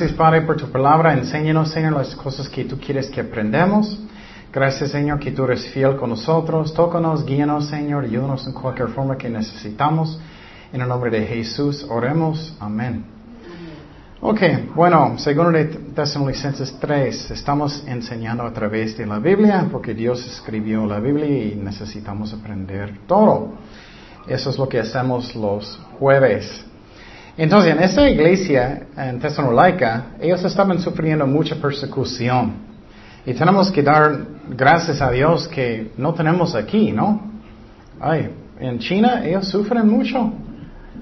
Gracias Padre por tu palabra. Enséñanos, Señor, las cosas que tú quieres que aprendamos. Gracias, Señor, que tú eres fiel con nosotros. Tócanos, guíanos, Señor, ayúdanos en cualquier forma que necesitamos. En el nombre de Jesús, oremos. Amén. Ok, bueno, segundo de Tesalonicenses 3, estamos enseñando a través de la Biblia, porque Dios escribió la Biblia y necesitamos aprender todo. Eso es lo que hacemos los jueves. Entonces, en esa iglesia en Tesalónica, ellos estaban sufriendo mucha persecución. Y tenemos que dar gracias a Dios que no tenemos aquí, ¿no? Ay, en China ellos sufren mucho.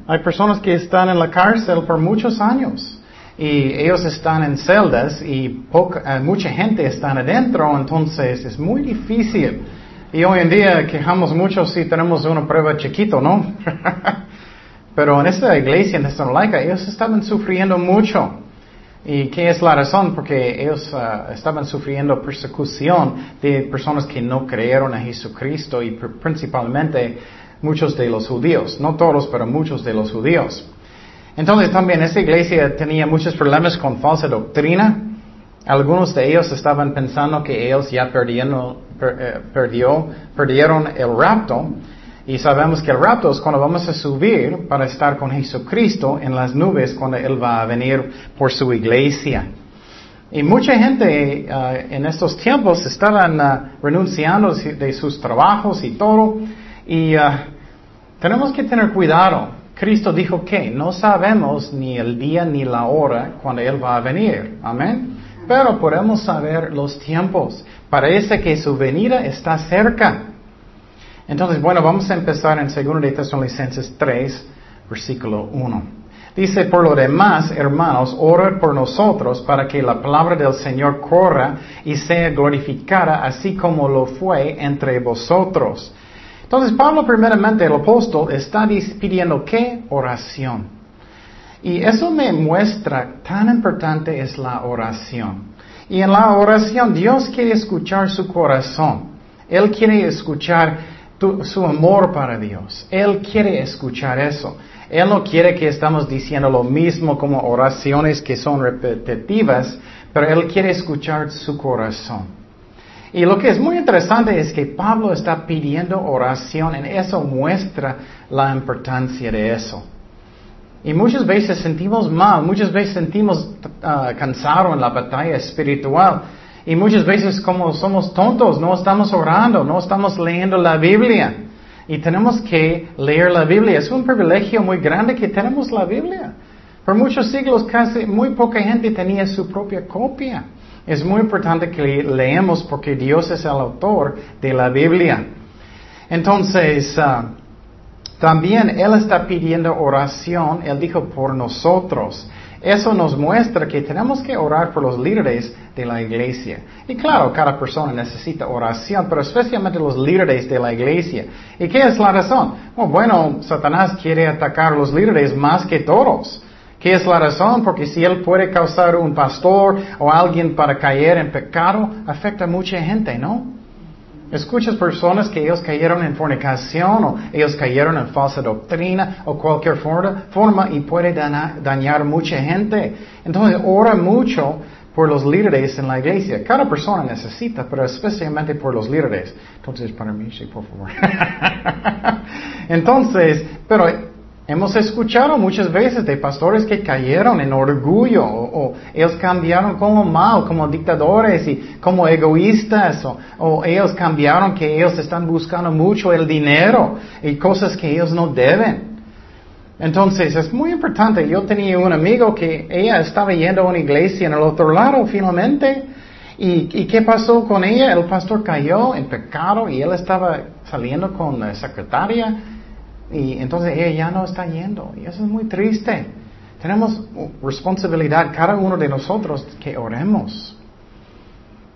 Hay personas que están en la cárcel por muchos años. Y ellos están en celdas y poca, mucha gente está adentro, entonces es muy difícil. Y hoy en día quejamos mucho si tenemos una prueba chiquito, ¿no? Pero en esta iglesia en Thessalonica ellos estaban sufriendo mucho. ¿Y qué es la razón? Porque ellos uh, estaban sufriendo persecución de personas que no creyeron a Jesucristo y principalmente muchos de los judíos. No todos, pero muchos de los judíos. Entonces también esta iglesia tenía muchos problemas con falsa doctrina. Algunos de ellos estaban pensando que ellos ya perdieron, eh, perdió, perdieron el rapto. Y sabemos que el rapto es cuando vamos a subir para estar con Jesucristo en las nubes cuando Él va a venir por su iglesia. Y mucha gente uh, en estos tiempos estaban uh, renunciando de sus trabajos y todo. Y uh, tenemos que tener cuidado. Cristo dijo que no sabemos ni el día ni la hora cuando Él va a venir. Amén. Pero podemos saber los tiempos. Parece que su venida está cerca. Entonces, bueno, vamos a empezar en 2 de Tesalonicenses 3, versículo 1. Dice, por lo demás, hermanos, ora por nosotros para que la palabra del Señor corra y sea glorificada así como lo fue entre vosotros. Entonces, Pablo, primeramente, el apóstol, está pidiendo qué? Oración. Y eso me muestra tan importante es la oración. Y en la oración Dios quiere escuchar su corazón. Él quiere escuchar su amor para Dios. Él quiere escuchar eso. Él no quiere que estamos diciendo lo mismo como oraciones que son repetitivas, pero Él quiere escuchar su corazón. Y lo que es muy interesante es que Pablo está pidiendo oración, y eso muestra la importancia de eso. Y muchas veces sentimos mal, muchas veces sentimos uh, cansado en la batalla espiritual. Y muchas veces como somos tontos, no estamos orando, no estamos leyendo la Biblia. Y tenemos que leer la Biblia. Es un privilegio muy grande que tenemos la Biblia. Por muchos siglos casi muy poca gente tenía su propia copia. Es muy importante que leemos porque Dios es el autor de la Biblia. Entonces, ah, también Él está pidiendo oración, Él dijo por nosotros. Eso nos muestra que tenemos que orar por los líderes de la iglesia. Y claro, cada persona necesita oración, pero especialmente los líderes de la iglesia. ¿Y qué es la razón? bueno, Satanás quiere atacar a los líderes más que todos. ¿Qué es la razón? Porque si él puede causar un pastor o alguien para caer en pecado, afecta a mucha gente, ¿no? Escuchas personas que ellos cayeron en fornicación o ellos cayeron en falsa doctrina o cualquier forma, y puede dañar mucha gente. Entonces ora mucho por los líderes en la iglesia. Cada persona necesita, pero especialmente por los líderes. Entonces, para mí, sí, por favor. Entonces, pero Hemos escuchado muchas veces de pastores que cayeron en orgullo o, ellos cambiaron como mal, como dictadores y como egoístas o, ellos cambiaron que ellos están buscando mucho el dinero y cosas que ellos no deben. Entonces es muy importante. Yo tenía un amigo que ella estaba yendo a una iglesia en el otro lado finalmente. ¿Y, y qué pasó con ella? El pastor cayó en pecado y él estaba saliendo con la secretaria y entonces ella ya no está yendo. Y eso es muy triste. Tenemos responsabilidad cada uno de nosotros que oremos.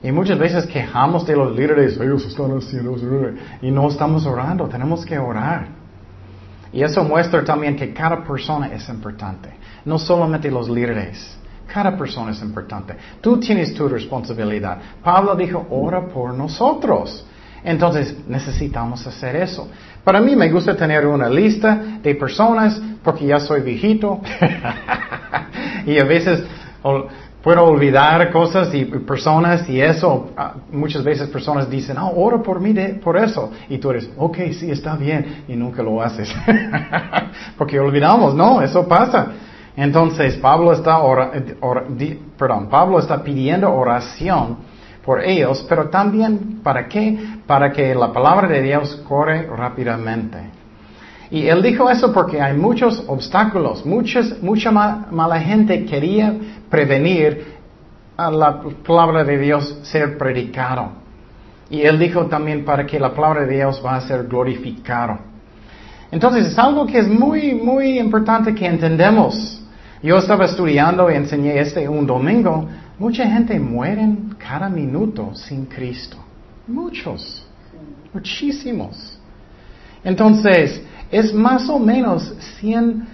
Y muchas veces quejamos de los líderes, ellos están haciendo y no estamos orando, tenemos que orar. Y eso muestra también que cada persona es importante, no solamente los líderes, cada persona es importante. Tú tienes tu responsabilidad. Pablo dijo, ora por nosotros. Entonces necesitamos hacer eso. Para mí me gusta tener una lista de personas porque ya soy viejito y a veces puedo olvidar cosas y personas y eso. Ah, muchas veces personas dicen, oh, oro por mí por eso. Y tú eres, ok, sí, está bien. Y nunca lo haces. Porque olvidamos, no, eso pasa. Entonces, Pablo está, perdón, Pablo está pidiendo oración por ellos, pero también para qué? Para que la palabra de Dios corre rápidamente. Y él dijo eso porque hay muchos obstáculos, muchas, mucha mala gente quería prevenir a la palabra de Dios ser predicado. Y él dijo también para que la palabra de Dios va a ser glorificado. Entonces es algo que es muy, muy importante que entendemos. Yo estaba estudiando y enseñé este un domingo. Mucha gente muere cada minuto sin Cristo. Muchos. Muchísimos. Entonces, es más o menos 100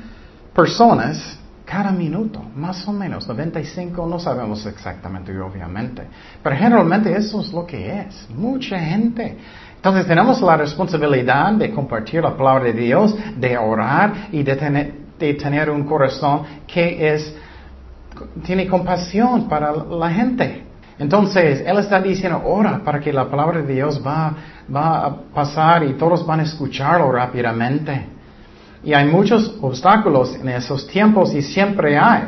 personas cada minuto, más o menos, 95, no sabemos exactamente, obviamente, pero generalmente eso es lo que es, mucha gente. Entonces tenemos la responsabilidad de compartir la palabra de Dios, de orar y de tener, de tener un corazón que es, tiene compasión para la gente. Entonces, Él está diciendo, ora para que la palabra de Dios va, va a pasar y todos van a escucharlo rápidamente. Y hay muchos obstáculos en esos tiempos y siempre hay.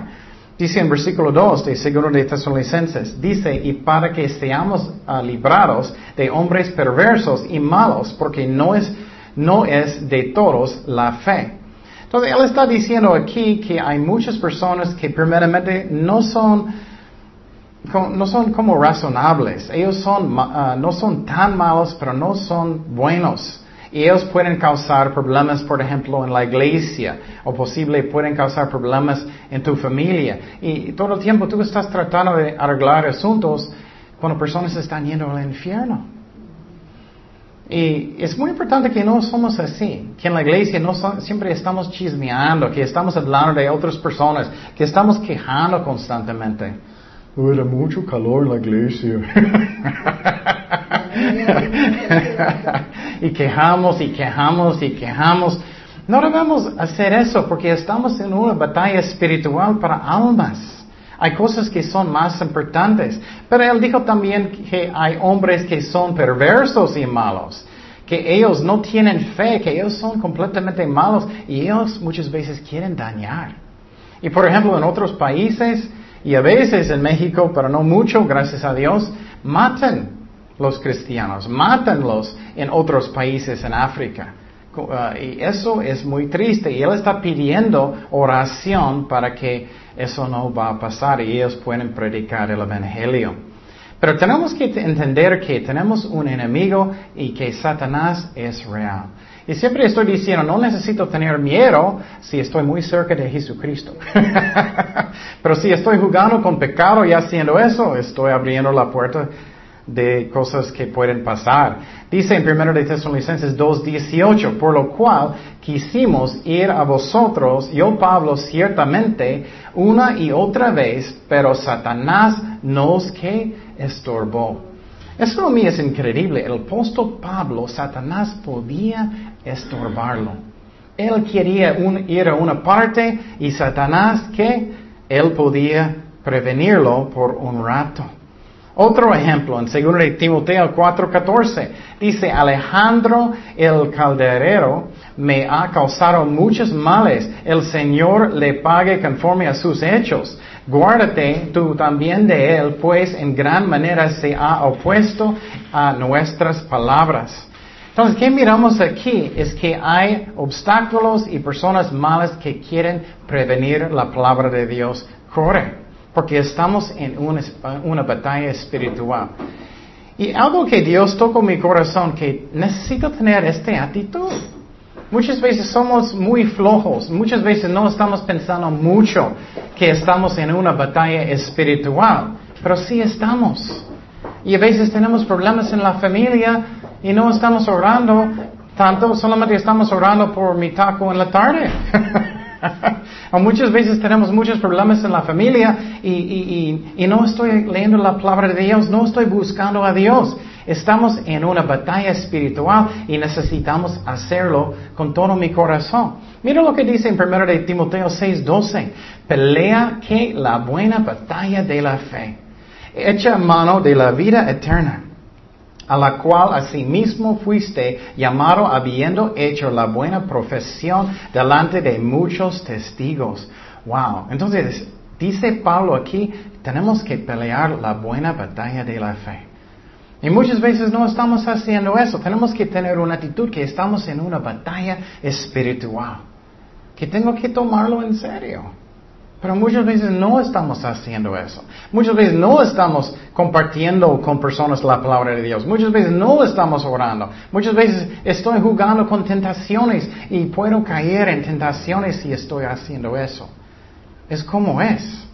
Dice en versículo 2 de Segundo de Tesalonicenses, dice, y para que seamos ah, librados de hombres perversos y malos, porque no es, no es de todos la fe. Entonces, él está diciendo aquí que hay muchas personas que primeramente no son no son como razonables. Ellos son, ah, no son tan malos, pero no son buenos. Y ellos pueden causar problemas, por ejemplo, en la iglesia, o posible pueden causar problemas en tu familia. Y todo el tiempo tú estás tratando de arreglar asuntos cuando personas están yendo al infierno. Y es muy importante que no somos así, que en la iglesia no siempre estamos chismeando, que estamos hablando de otras personas, que estamos quejando constantemente. Era mucho calor en la iglesia. y quejamos y quejamos y quejamos. No debemos hacer eso porque estamos en una batalla espiritual para almas. Hay cosas que son más importantes. Pero él dijo también que hay hombres que son perversos y malos. Que ellos no tienen fe, que ellos son completamente malos y ellos muchas veces quieren dañar. Y por ejemplo, en otros países, y a veces en México, pero no mucho, gracias a Dios, matan los cristianos, mátanlos en otros países en África. Uh, y eso es muy triste. Y Él está pidiendo oración para que eso no va a pasar y ellos pueden predicar el Evangelio. Pero tenemos que entender que tenemos un enemigo y que Satanás es real. Y siempre estoy diciendo, no necesito tener miedo si estoy muy cerca de Jesucristo. Pero si estoy jugando con pecado y haciendo eso, estoy abriendo la puerta de cosas que pueden pasar. Dice en 1 de Tesalonicenses 2.18, por lo cual quisimos ir a vosotros, yo Pablo ciertamente, una y otra vez, pero Satanás nos que estorbó. Eso a mí es increíble. El apóstol Pablo, Satanás podía estorbarlo. Él quería ir a una parte y Satanás que él podía prevenirlo por un rato. Otro ejemplo, en 2 de Timoteo 4:14, dice, Alejandro el calderero me ha causado muchos males, el Señor le pague conforme a sus hechos. Guárdate tú también de él, pues en gran manera se ha opuesto a nuestras palabras. Entonces, ¿qué miramos aquí? Es que hay obstáculos y personas malas que quieren prevenir la palabra de Dios. Corre porque estamos en una, batalla espiritual. Y algo que Dios tocó mi corazón, que necesito tener esta actitud. Muchas veces somos muy flojos, muchas veces no estamos pensando mucho que estamos en una batalla espiritual, pero sí estamos. Y a veces tenemos problemas en la familia y no estamos orando tanto, solamente estamos orando por mi taco en la tarde. muchas veces tenemos muchos problemas en la familia y, no estoy leyendo la palabra de Dios, no estoy buscando a Dios. Estamos en una batalla espiritual y necesitamos hacerlo con todo mi corazón. Mira lo que dice en 1 de Timoteo 6:12. Pelea que la buena batalla de la fe. Echa mano de la vida eterna a la cual asimismo fuiste llamado habiendo hecho la buena profesión delante de muchos testigos. Wow. Entonces, dice Pablo aquí, tenemos que pelear la buena batalla de la fe. Y muchas veces no estamos haciendo eso. Tenemos que tener una actitud que estamos en una batalla espiritual. Que tengo que tomarlo en serio. Pero muchas veces no estamos haciendo eso. Muchas veces no estamos compartiendo con personas la palabra de Dios. Muchas veces no estamos orando. Muchas veces estoy jugando con tentaciones y puedo caer en tentaciones si estoy haciendo eso. Es como es.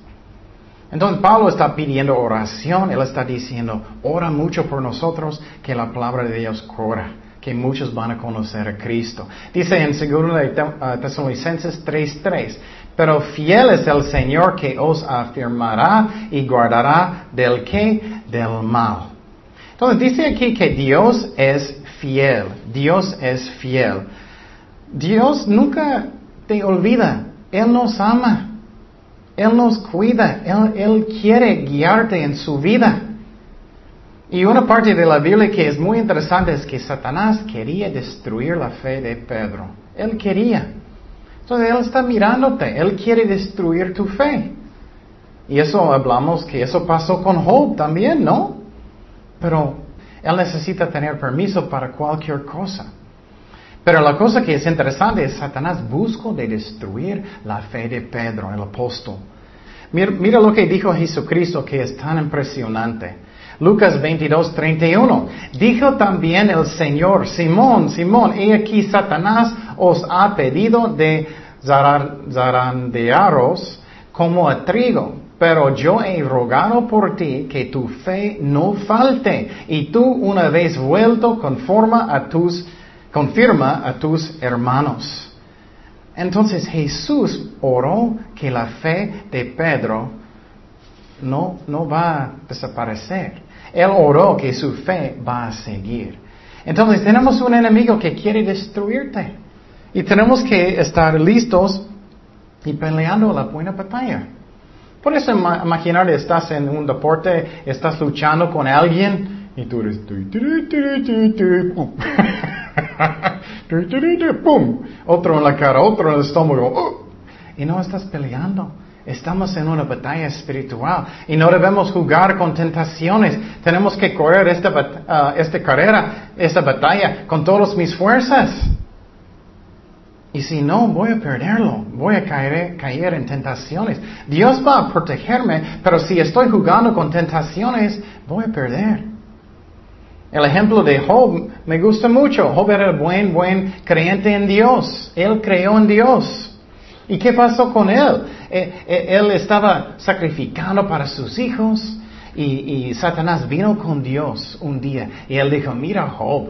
Entonces Pablo está pidiendo oración. Él está diciendo, ora mucho por nosotros que la palabra de Dios corra que muchos van a conocer a Cristo. Dice en 2 uh, Tesalonicenses 3:3, pero fiel es el Señor que os afirmará y guardará del que del mal. Entonces dice aquí que Dios es fiel, Dios es fiel. Dios nunca te olvida, Él nos ama, Él nos cuida, Él, Él quiere guiarte en su vida. Y una parte de la Biblia que es muy interesante es que Satanás quería destruir la fe de Pedro. Él quería. Entonces Él está mirándote. Él quiere destruir tu fe. Y eso hablamos que eso pasó con Job también, ¿no? Pero Él necesita tener permiso para cualquier cosa. Pero la cosa que es interesante es Satanás buscó de destruir la fe de Pedro, el apóstol. Mira, mira lo que dijo Jesucristo que es tan impresionante. Lucas 22, 31. Dijo también el Señor, Simón, Simón, he aquí Satanás os ha pedido de zarandearos como a trigo, pero yo he rogado por ti que tu fe no falte, y tú una vez vuelto conforma a tus, confirma a tus hermanos. Entonces Jesús oró que la fe de Pedro no, no va a desaparecer. Él oró que su fe va a seguir. Entonces tenemos un enemigo que quiere destruirte. Y tenemos que estar listos y peleando la buena batalla. Eso imaginar estás en un deporte, estás luchando con alguien y tú eres... ¡Pum! Otro en la cara, otro en el estómago. Y no estás peleando. Estamos en una batalla espiritual y no debemos jugar con tentaciones. Tenemos que correr esta, uh, esta carrera, esta batalla con todas mis fuerzas. Y si no, voy a perderlo, voy a caer, en tentaciones. Dios va a protegerme, pero si estoy jugando con tentaciones, voy a perder. El ejemplo de Job me gusta mucho. Job era buen, buen creyente en Dios. Él creyó en Dios. ¿Y qué pasó con él? Eh, eh, él estaba sacrificando para sus hijos y, Satanás vino con Dios un día y él dijo, mira Job,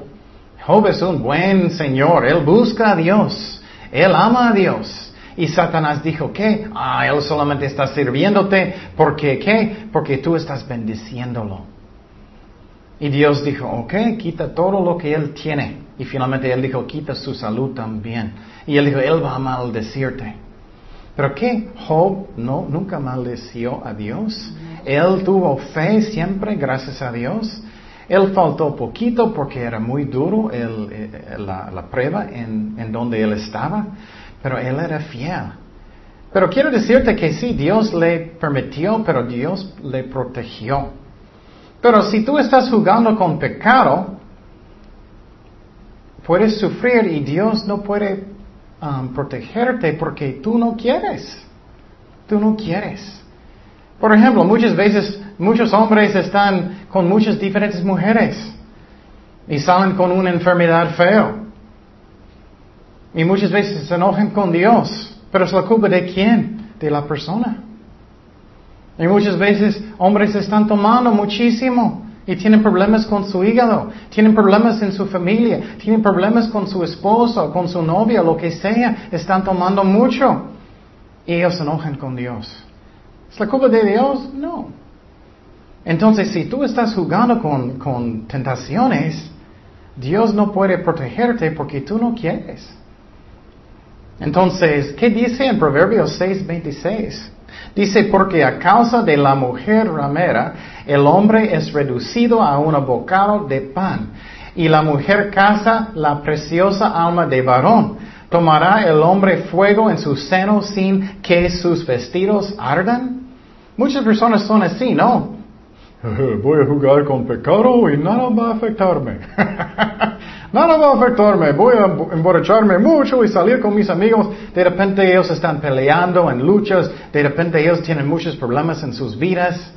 Job es un buen Señor, él busca a Dios, él ama a Dios. Y Satanás dijo, ¿qué? Ah, él solamente está sirviéndote porque, ¿qué? Porque tú estás bendiciéndolo. Y Dios dijo, ok, quita todo lo que él tiene. Y finalmente él dijo, quita su salud también. Y él dijo, él va a maldecirte. Pero ¿qué? Job no, nunca maldeció a Dios. Él tuvo fe siempre, gracias a Dios. Él faltó poquito porque era muy duro el, la, prueba en, en donde él estaba, pero él era fiel. Pero quiero decirte que sí, Dios le permitió, pero Dios le protegió. Pero si tú estás jugando con pecado, puedes sufrir y Dios no puede Um, protegerte porque tú no quieres. Tú no quieres. Por ejemplo, muchas veces muchos hombres están con muchas diferentes mujeres y salen con una enfermedad feo. Y muchas veces se enojan con Dios. Pero es la culpa de quién? De la persona. Y muchas veces hombres están tomando muchísimo y tienen problemas con su hígado, tienen problemas en su familia, tienen problemas con su esposo, con su novia, lo que sea, están tomando mucho. Y ellos se enojan con Dios. ¿Es la culpa de Dios? No. Entonces, si tú estás jugando con, con tentaciones, Dios no puede protegerte porque tú no quieres. Entonces, ¿qué dice en Proverbios 6:26? Dice, porque a causa de la mujer ramera, el hombre es reducido a un bocado de pan, y la mujer caza la preciosa alma de varón. ¿Tomará el hombre fuego en su seno sin que sus vestidos ardan? Muchas personas son así, ¿no? Voy a jugar con pecado y nada va a afectarme. nada va a afectarme. Voy a emborracharme mucho y salir con mis amigos. De repente ellos están peleando en luchas. De repente ellos tienen muchos problemas en sus vidas.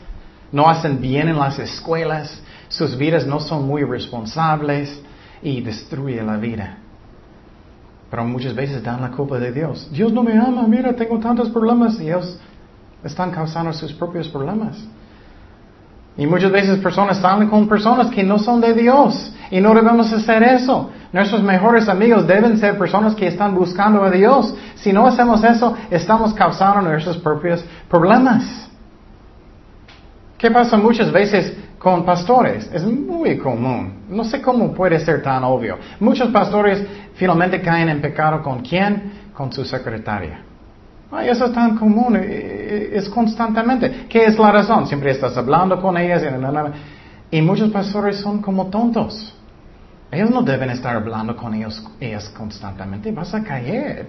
No hacen bien en las escuelas. Sus vidas no son muy responsables y destruye la vida. Pero muchas veces dan la culpa de Dios. Dios no me ama, mira, tengo tantos problemas y ellos están causando sus propios problemas. Y muchas veces personas salen con personas que no son de Dios y no debemos hacer eso. Nuestros mejores amigos deben ser personas que están buscando a Dios. Si no hacemos eso, estamos causando nuestros propios problemas. ¿Qué pasa muchas veces con pastores? Es muy común. No sé cómo puede ser tan obvio. Muchos pastores finalmente caen en pecado con quién? Con su secretaria. Ay, eso es tan común, eh, eh, es constantemente. ¿Qué es la razón? Siempre estás hablando con ellas y, muchos pastores son como tontos. Ellos no deben estar hablando con ellos, ellas constantemente, vas a caer.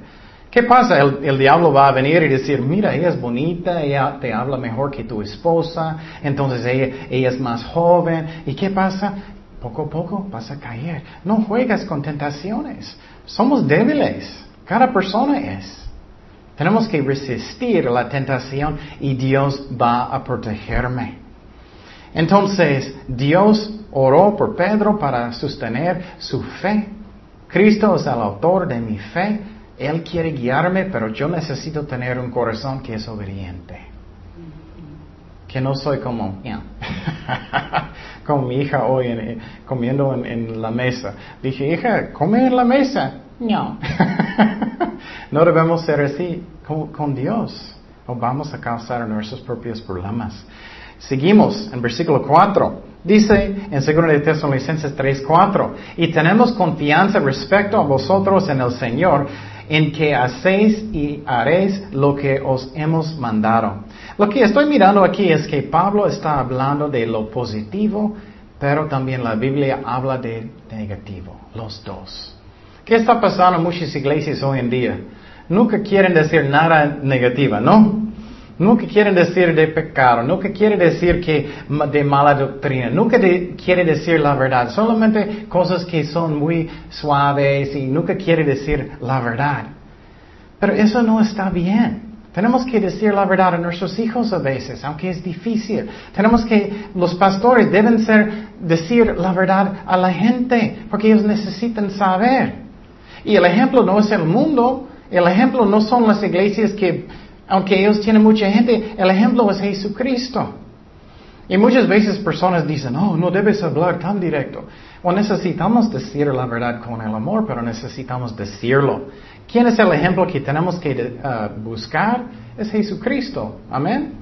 ¿Qué pasa? El, diablo va a venir y decir, mira, ella es bonita, ella te habla mejor que tu esposa, entonces ella, ella es más joven. ¿Y qué pasa? Poco a poco vas a caer. No juegas con tentaciones. Somos débiles. Cada persona es. Tenemos que resistir la tentación y Dios va a protegerme. Entonces, Dios oró por Pedro para sostener su fe. Cristo es el autor de mi fe. Él quiere guiarme, pero yo necesito tener un corazón que es obediente. Que no soy como, como mi hija hoy comiendo en, en, la mesa. Dije, hija, come en la mesa. No. no debemos ser así con, Dios o vamos a causar nuestros propios problemas. Seguimos en versículo 4. Dice en 2 de Tesalonicenses 3:4, y tenemos confianza respecto a vosotros en el Señor, en que hacéis y haréis lo que os hemos mandado. Lo que estoy mirando aquí es que Pablo está hablando de lo positivo, pero también la Biblia habla de negativo, los dos. ¿Qué está pasando en muchas iglesias hoy en día? nunca quieren decir nada negativa, ¿no? Nunca quieren decir de pecado, nunca quiere decir que de mala doctrina, nunca quiere decir la verdad, solamente cosas que son muy suaves y nunca quiere decir la verdad. Pero eso no está bien. Tenemos que decir la verdad a nuestros hijos a veces, aunque es difícil. Tenemos que, los pastores deben ser, decir la verdad a la gente, porque ellos necesitan saber. Y el ejemplo no es el mundo, el ejemplo no son las iglesias que, aunque ellos tienen mucha gente, el ejemplo es Jesucristo. Y muchas veces personas dicen, oh, no debes hablar tan directo. O necesitamos decir la verdad con el amor, pero necesitamos decirlo. ¿Quién es el ejemplo que tenemos que uh, buscar? Es Jesucristo. Amén.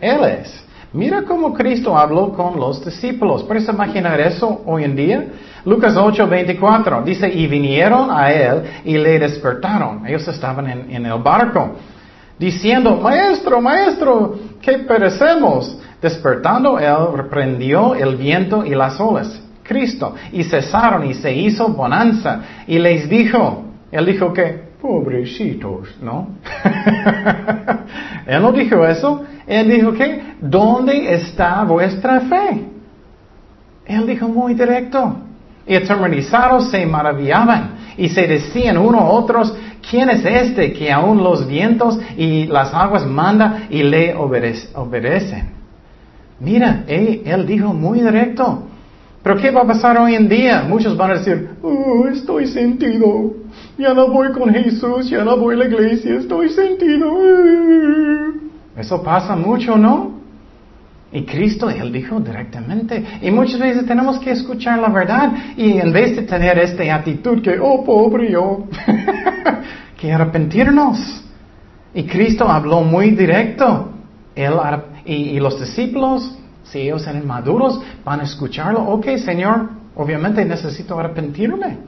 Él es. Mira cómo Cristo habló con los discípulos. ¿Puedes imaginar eso hoy en día? Lucas 8, 24 dice, y vinieron a él y le despertaron. Ellos estaban en, el barco, diciendo, maestro, maestro, que perecemos. Despertando él, reprendió el viento y las olas. Cristo, y cesaron y se hizo bonanza. Y les dijo, él dijo que, pobrecitos, ¿no? él no dijo eso. Él dijo que, ¿dónde está vuestra fe? Él dijo muy directo. Y atemorizados se maravillaban y se decían unos a otros, ¿quién es este que aún los vientos y las aguas manda y le obedecen? Mira, él, dijo muy directo. Pero ¿qué va a pasar hoy en día? Muchos van a decir, oh, estoy sentido. Ya no voy con Jesús, ya no voy a la iglesia, estoy sentido. Eso pasa mucho, ¿no? Y Cristo, Él dijo directamente. Y muchas veces tenemos que escuchar la verdad y en vez de tener esta actitud que, oh, pobre yo, que arrepentirnos. Y Cristo habló muy directo. Él, y, los discípulos Si ellos eran maduros, van a escucharlo. Ok, Señor, obviamente necesito arrepentirme.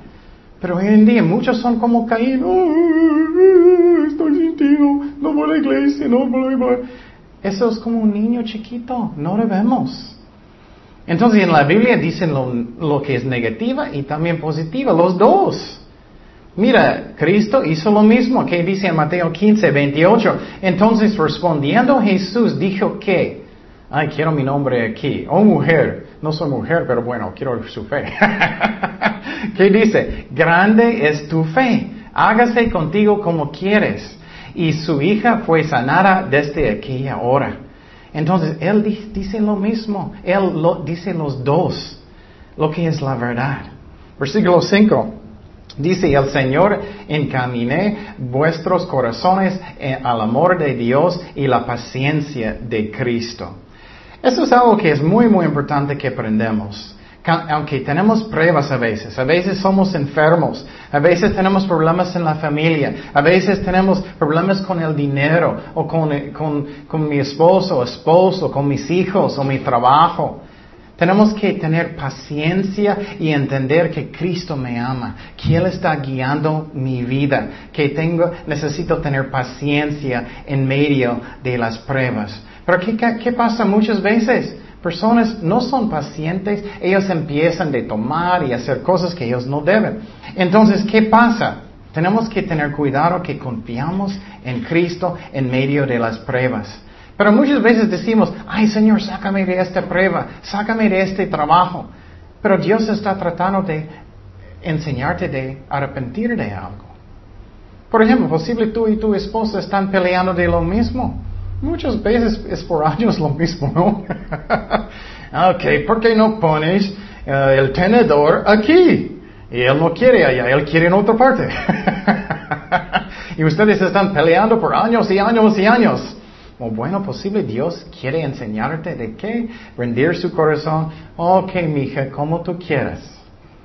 Pero hoy en día muchos son como Caín. estoy sentido, no voy a la iglesia, no. Eso es como un niño chiquito, no debemos. Entonces en la Biblia dicen lo, lo que es negativa y también positiva, los dos. Mira, Cristo hizo lo mismo que dice en Mateo 15, 28. Entonces respondiendo Jesús dijo que, ay, quiero mi nombre aquí. Oh mujer, no soy mujer, pero bueno, quiero su fe. ¿Qué dice? Grande es tu fe. Hágase contigo como quieres. Y su hija fue sanada desde aquella hora. Entonces, él dice lo mismo. Él lo, dice los dos. Lo que es la verdad. Versículo 5. Dice, el Señor encaminé vuestros corazones eh, al amor de Dios y la paciencia de Cristo. Eso es algo que es muy, muy importante que aprendamos. Aunque tenemos pruebas a veces, a veces somos enfermos, a veces tenemos problemas en la familia, a veces tenemos problemas con el dinero o con, con, con mi esposo o esposo, con mis hijos o mi trabajo. Tenemos que tener paciencia y entender que Cristo me ama, que Él está guiando mi vida, que tengo, necesito tener paciencia en medio de las pruebas. Pero ¿qué, pasa muchas veces? Personas no son pacientes, ellos empiezan de tomar y hacer cosas que ellos no deben. Entonces, ¿qué pasa? Tenemos que tener cuidado que confiamos en Cristo en medio de las pruebas. Pero muchas veces decimos, ay Señor, sácame de esta prueba, sácame de este trabajo. Pero Dios está tratando de enseñarte de arrepentir de algo. Por ejemplo, posible tú y tu esposa están peleando de lo mismo. Muchas veces es por años lo mismo, ¿no? ok, ¿por qué no pones eh, el tenedor aquí? Y él no quiere allá, él quiere en otra parte. y ustedes están peleando por años y años y años. O bueno, posible Dios quiere enseñarte de qué rendir su corazón. Ok, mija, como tú quieras.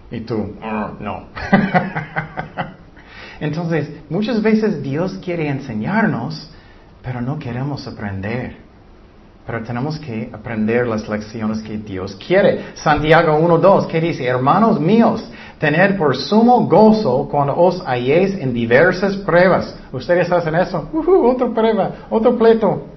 Y tú, oh, no. Entonces, muchas veces Dios quiere enseñarnos pero no queremos aprender. Pero tenemos que aprender las lecciones que Dios quiere. Santiago 1.2, ¿qué dice? Hermanos míos, tened por sumo gozo cuando os halléis en diversas pruebas. ¿Ustedes hacen eso? Uh, otra prueba, otro pleito.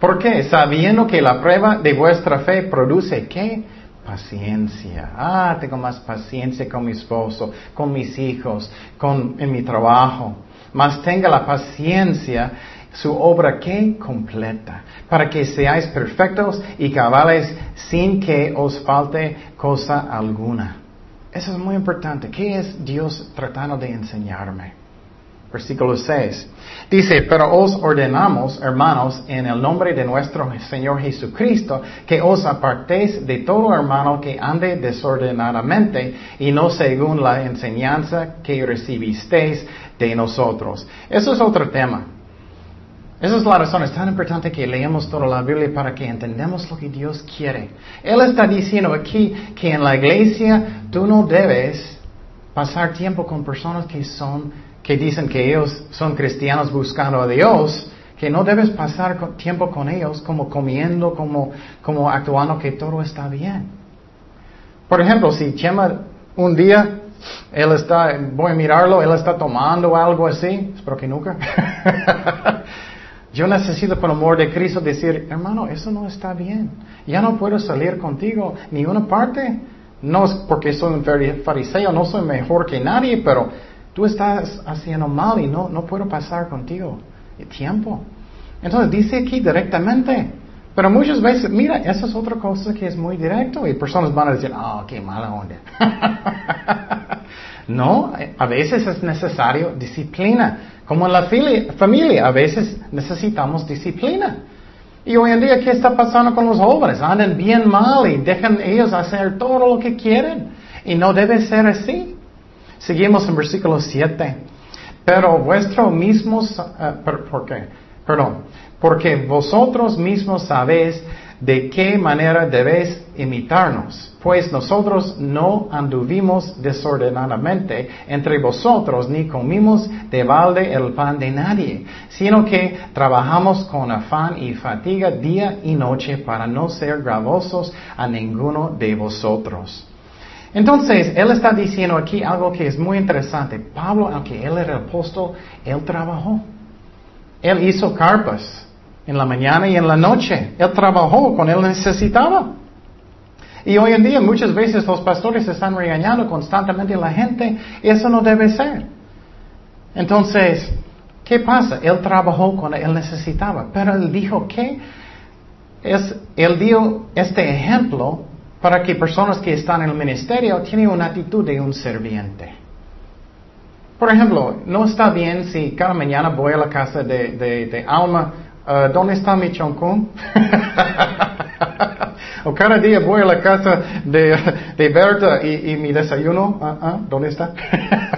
¿Por qué? Sabiendo que la prueba de vuestra fe produce ¿qué? Paciencia. Ah, tengo más paciencia con mi esposo, con mis hijos, con, en mi trabajo. Más tenga la paciencia su obra que completa, para que seáis perfectos y cabales sin que os falte cosa alguna. Eso es muy importante. ¿Qué es Dios tratando de enseñarme? Versículo 6. Dice, pero os ordenamos, hermanos, en el nombre de nuestro Señor Jesucristo, que os apartéis de todo hermano que ande desordenadamente y no según la enseñanza que recibisteis de nosotros. Eso es otro tema. Esa es la razón, es tan importante que leamos toda la Biblia para que entendamos lo que Dios quiere. Él está diciendo aquí que en la iglesia tú no debes pasar tiempo con personas que son, que dicen que ellos son cristianos buscando a Dios, que no debes pasar tiempo con ellos como comiendo, como, como actuando que todo está bien. Por ejemplo, si Chema un día él está, voy a mirarlo, él está tomando algo así, espero que nunca. Yo necesito, por amor de Cristo, decir, hermano, eso no está bien. Ya no puedo salir contigo ni una parte. No es porque soy un fariseo, no soy mejor que nadie, pero tú estás haciendo mal y no, no puedo pasar contigo tiempo. Entonces dice aquí directamente. Pero muchas veces, mira, esa es otra cosa que es muy directo y personas van a decir, oh, qué mala onda. no, a veces es necesario disciplina. Como en la familia, a veces necesitamos disciplina. Y hoy en día, ¿qué está pasando con los jóvenes? Andan bien mal y dejan ellos hacer todo lo que quieren. Y no debe ser así. Seguimos en versículo 7. Pero vuestros mismos, uh, ¿por qué? Perdón. Porque vosotros mismos sabéis de qué manera debéis imitarnos, pues nosotros no anduvimos desordenadamente entre vosotros, ni comimos de balde el pan de nadie, sino que trabajamos con afán y fatiga día y noche para no ser gravosos a ninguno de vosotros. Entonces, él está diciendo aquí algo que es muy interesante. Pablo, aunque él era apóstol, él trabajó. Él hizo carpas en la mañana y en la noche. Él trabajó cuando él necesitaba. Y hoy en día muchas veces los pastores están regañando constantemente a la gente. Eso no debe ser. Entonces, ¿qué pasa? Él trabajó cuando él necesitaba. Pero él dijo que es, él dio este ejemplo para que personas que están en el ministerio tienen una actitud de un serviente. Por ejemplo, no está bien si cada mañana voy a la casa de, de, Alma, uh, ¿dónde está mi choncún? o cada día voy a la casa de, de Berta y, mi desayuno, uh, uh, ¿dónde está?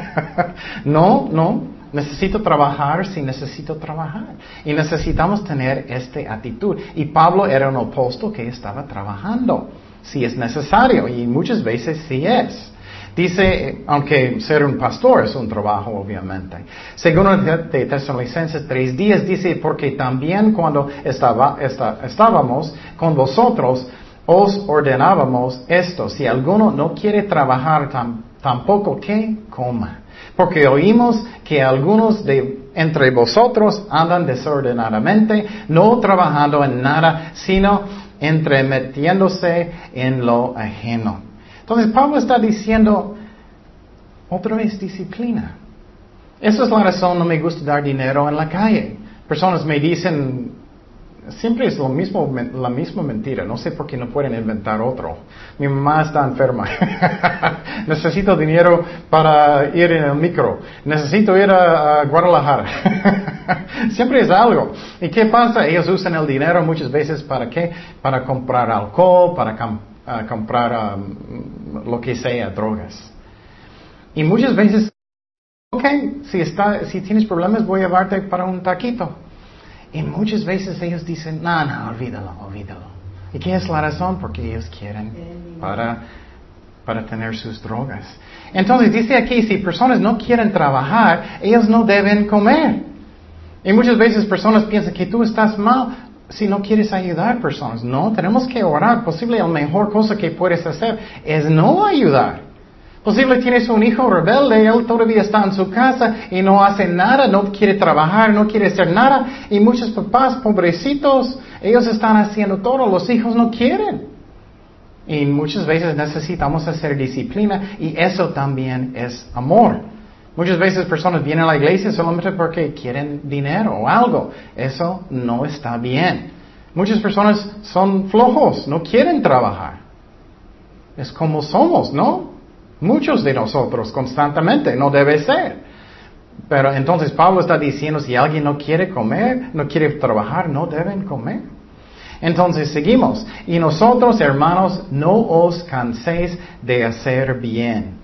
no, no. Necesito trabajar si necesito trabajar. Y necesitamos tener esta actitud. Y Pablo era un apóstol que estaba trabajando si es necesario y muchas veces sí es. Dice, aunque ser un pastor es un trabajo, obviamente. Según de Tesalonicenses 3 días, dice, porque también cuando estábamos con vosotros, os ordenábamos esto, si alguno no quiere trabajar tampoco que coma. Porque oímos que algunos de entre vosotros andan desordenadamente, no trabajando en nada, sino entremetiéndose en lo ajeno. Entonces Pablo está diciendo, otra vez disciplina. Esa es la razón no me gusta dar dinero en la calle. Personas me dicen, siempre es lo mismo, la misma mentira. No sé por qué no pueden inventar otro. Mi mamá está enferma. Necesito dinero para ir en el micro. Necesito ir a, Guadalajara. siempre es algo. ¿Y qué pasa? Ellos usan el dinero muchas veces para qué? Para comprar alcohol, para comprar um, lo que sea, drogas. Y muchas veces, ok, si, está, si tienes problemas voy a llevarte para un taquito. Y muchas veces ellos dicen, no, no, olvídalo, olvídalo. ¿Y qué es la razón? Porque ellos quieren para, para tener sus drogas. Entonces dice aquí, si personas no quieren trabajar, ellos no deben comer. Y muchas veces personas piensan que tú estás mal si no quieres ayudar personas. No, tenemos que orar. Posible la mejor cosa que puedes hacer es no ayudar. Posible tienes un hijo rebelde, él todavía está en su casa y no hace nada, no quiere trabajar, no quiere hacer nada. Y muchos papás, pobrecitos, ellos están haciendo todo, los hijos no quieren. Y muchas veces necesitamos hacer disciplina y eso también es amor. Muchas veces personas vienen a la iglesia solamente porque quieren dinero o algo. Eso no está bien. Muchas personas son flojos, no quieren trabajar. Es como somos, ¿no? Muchos de nosotros constantemente, no debe ser. Pero entonces Pablo está diciendo, si alguien no quiere comer, no quiere trabajar, no deben comer. Entonces seguimos. Y nosotros, hermanos, no os canséis de hacer bien.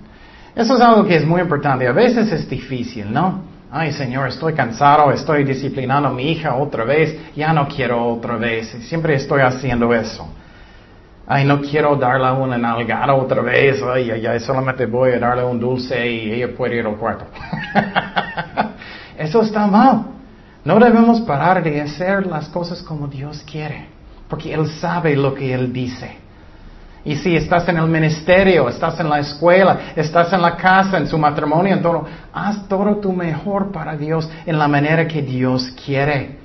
Eso es algo que es muy importante. A veces es difícil, ¿no? Ay, Señor, estoy cansado, estoy disciplinando a mi hija otra vez, ya no quiero otra vez. Siempre estoy haciendo eso. Ay, no quiero darle una nalgada otra vez. Ay, solamente voy a darle un dulce y ella puede ir al cuarto. Eso está mal. No debemos parar de hacer las cosas como Dios quiere, porque Él sabe lo que Él dice. Y si estás en el ministerio, estás en la escuela, estás en la casa, en su matrimonio, en todo, haz todo tu mejor para Dios en la manera que Dios quiere.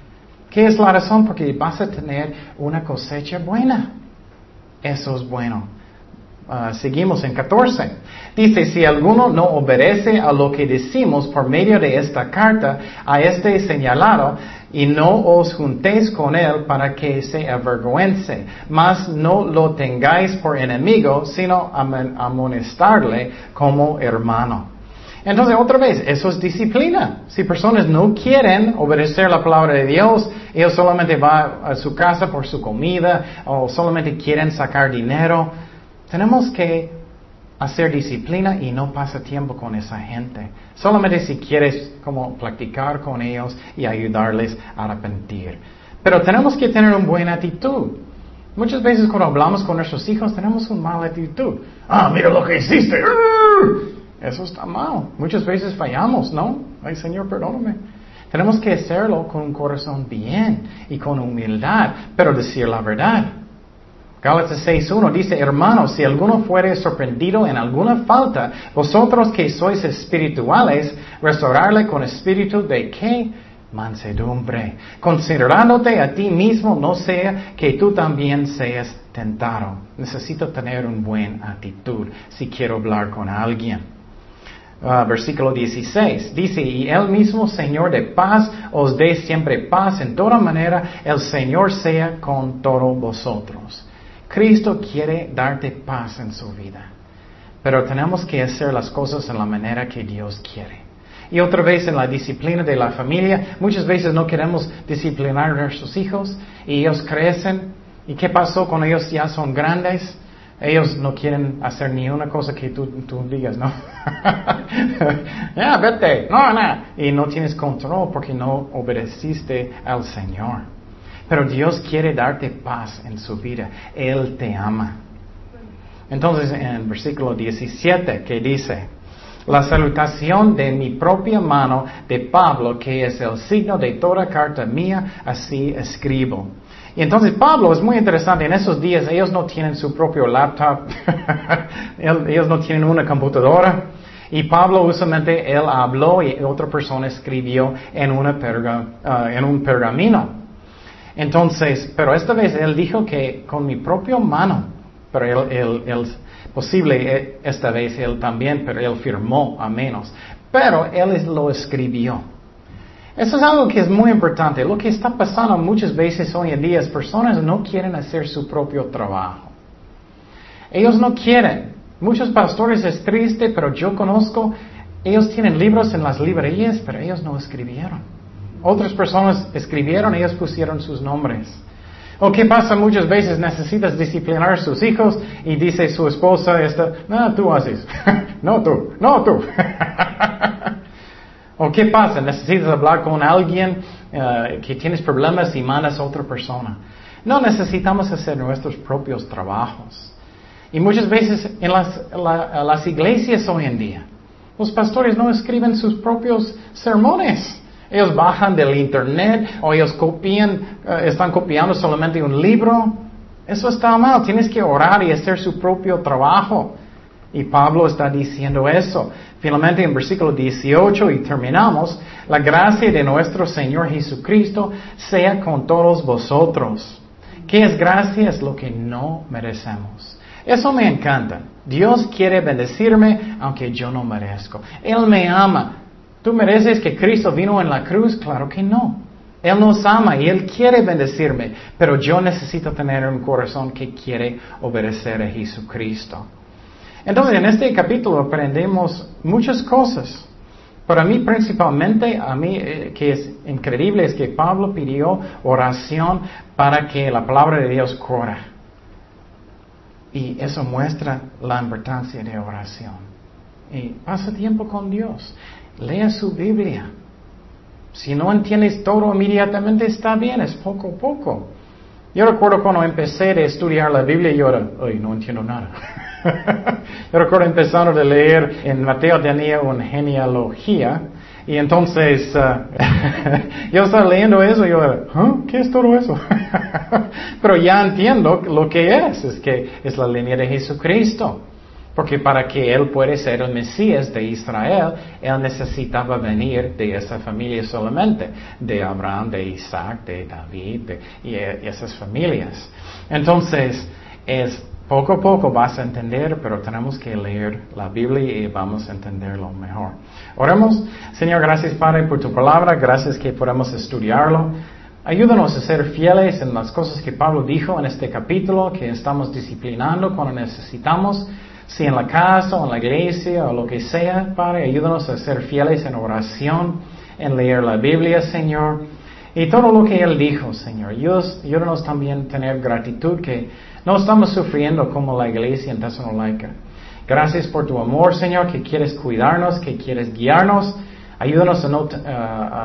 ¿Qué es la razón? Porque vas a tener una cosecha buena. Eso es bueno. Ah, seguimos en 14. Dice, si alguno no obedece a lo que decimos por medio de esta carta, a este señalado, y no os juntéis con él para que se avergüence, mas no lo tengáis por enemigo, sino amonestarle como hermano. Entonces, otra vez, eso es disciplina. Si personas no quieren obedecer la palabra de Dios, ellos solamente van a su casa por su comida o solamente quieren sacar dinero, tenemos que hacer disciplina y no pasa tiempo con esa gente. Solamente si quieres como platicar con ellos y ayudarles a arrepentir. Pero tenemos que tener una buena actitud. Muchas veces cuando hablamos con nuestros hijos tenemos una mala actitud. Ah, mira lo que hiciste. Eso está mal. Muchas veces fallamos, ¿no? Ay, Señor, perdóname. Tenemos que hacerlo con un corazón bien y con humildad, pero decir la verdad. Gálatas 6.1 dice, hermanos, si alguno fuere sorprendido en alguna falta, vosotros que sois espirituales, restaurarle con espíritu de qué? Mansedumbre, considerándote a ti mismo, no sea que tú también seas tentado. Necesito tener una buena actitud si quiero hablar con alguien. Ah, versículo 16. Dice, y el mismo Señor de paz os dé siempre paz en toda manera, el Señor sea con todos vosotros. Cristo quiere darte paz en su vida, pero tenemos que hacer las cosas en la manera que Dios quiere. Y otra vez en la disciplina de la familia, muchas veces no queremos disciplinar a nuestros hijos y ellos crecen. ¿Y qué pasó cuando ellos ya son grandes? Ellos no quieren hacer ni una cosa que tú, tú digas, ¿no? ya, vete, no, no. Y no tienes control porque no obedeciste al Señor. Pero Dios quiere darte paz en su vida. Él te ama. Entonces, en el versículo 17, que dice, la salutación de mi propia mano de Pablo, que es el signo de toda carta mía, así escribo. Y entonces Pablo es muy interesante, en esos días ellos no tienen su propio laptop, ellos no tienen una computadora. Y Pablo usualmente él habló y otra persona escribió en, una en un pergamino. Entonces, pero esta vez él dijo que con mi propia mano, pero él, él, posible eh, esta vez él también, pero él firmó a menos. Pero él lo escribió. Eso es algo que es muy importante. Lo que está pasando muchas veces hoy en día es personas no quieren hacer su propio trabajo. Ellos no quieren. Muchos pastores es triste, pero yo conozco, ellos tienen libros en las librerías, pero ellos no escribieron. Otras personas escribieron, ellos pusieron sus nombres. ¿O qué pasa muchas veces? Necesitas disciplinar a sus hijos y dice su esposa, esta, no, tú haces. no tú, no tú. ¿O qué pasa? Necesitas hablar con alguien eh, que tienes problemas y mandas a otra persona. No necesitamos hacer nuestros propios trabajos. Y muchas veces en las, iglesias hoy en día, los pastores no escriben sus propios sermones. Ellos bajan del internet o ellos copian, eh, están copiando solamente un libro. Eso está mal. Tienes que orar y hacer su propio trabajo. Y Pablo está diciendo eso. Finalmente en versículo 18 y terminamos, la gracia de nuestro Señor Jesucristo sea con todos vosotros. ¿Qué es gracia? Es lo que no merecemos. Eso me encanta. Dios quiere bendecirme aunque yo no merezco. Él me ama. ¿Tú mereces que Cristo vino en la cruz? Claro que no. Él nos ama y Él quiere bendecirme, pero yo necesito tener un corazón que quiere obedecer a Jesucristo. Entonces, en este capítulo aprendemos muchas cosas. Para mí, principalmente, a mí eh, que es increíble es que Pablo pidió oración para que la palabra de Dios corra. Y eso muestra la importancia de oración. Y pasa tiempo con Dios. Lea su Biblia. Si no entiendes todo inmediatamente, está bien, es poco a poco. Yo recuerdo cuando empecé a estudiar la Biblia, yo era, ay, no entiendo nada. yo recuerdo empezando a leer en Mateo tenía una genealogía y entonces uh, yo estaba leyendo eso y yo era, ¿qué es todo eso? Pero ya entiendo lo que es, es que es la línea de Jesucristo. Porque para que Él pueda ser el Mesías de Israel, Él necesitaba venir de esa familia solamente, de Abraham, de Isaac, de David, y, esas familias. Entonces, es poco a poco vas a entender, pero tenemos que leer la Biblia y vamos a entenderlo mejor. Oremos, Señor, gracias Padre por tu palabra, gracias que podamos estudiarlo. Ayúdanos a ser fieles en las cosas que Pablo dijo en este capítulo, que estamos disciplinando cuando necesitamos si en la casa o en la iglesia o lo que sea, Padre, ayúdanos a ser fieles en oración, en leer la Biblia, Señor, y todo lo que Él dijo, Señor. Ayúdanos también a tener gratitud que no estamos sufriendo como la iglesia en Tesalónica. Gracias por tu amor, Señor, que quieres cuidarnos, que quieres guiarnos. Ayúdanos a no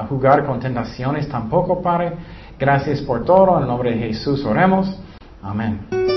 jugar con tentaciones tampoco, Padre. Gracias por todo. En el nombre de Jesús oremos. Amén.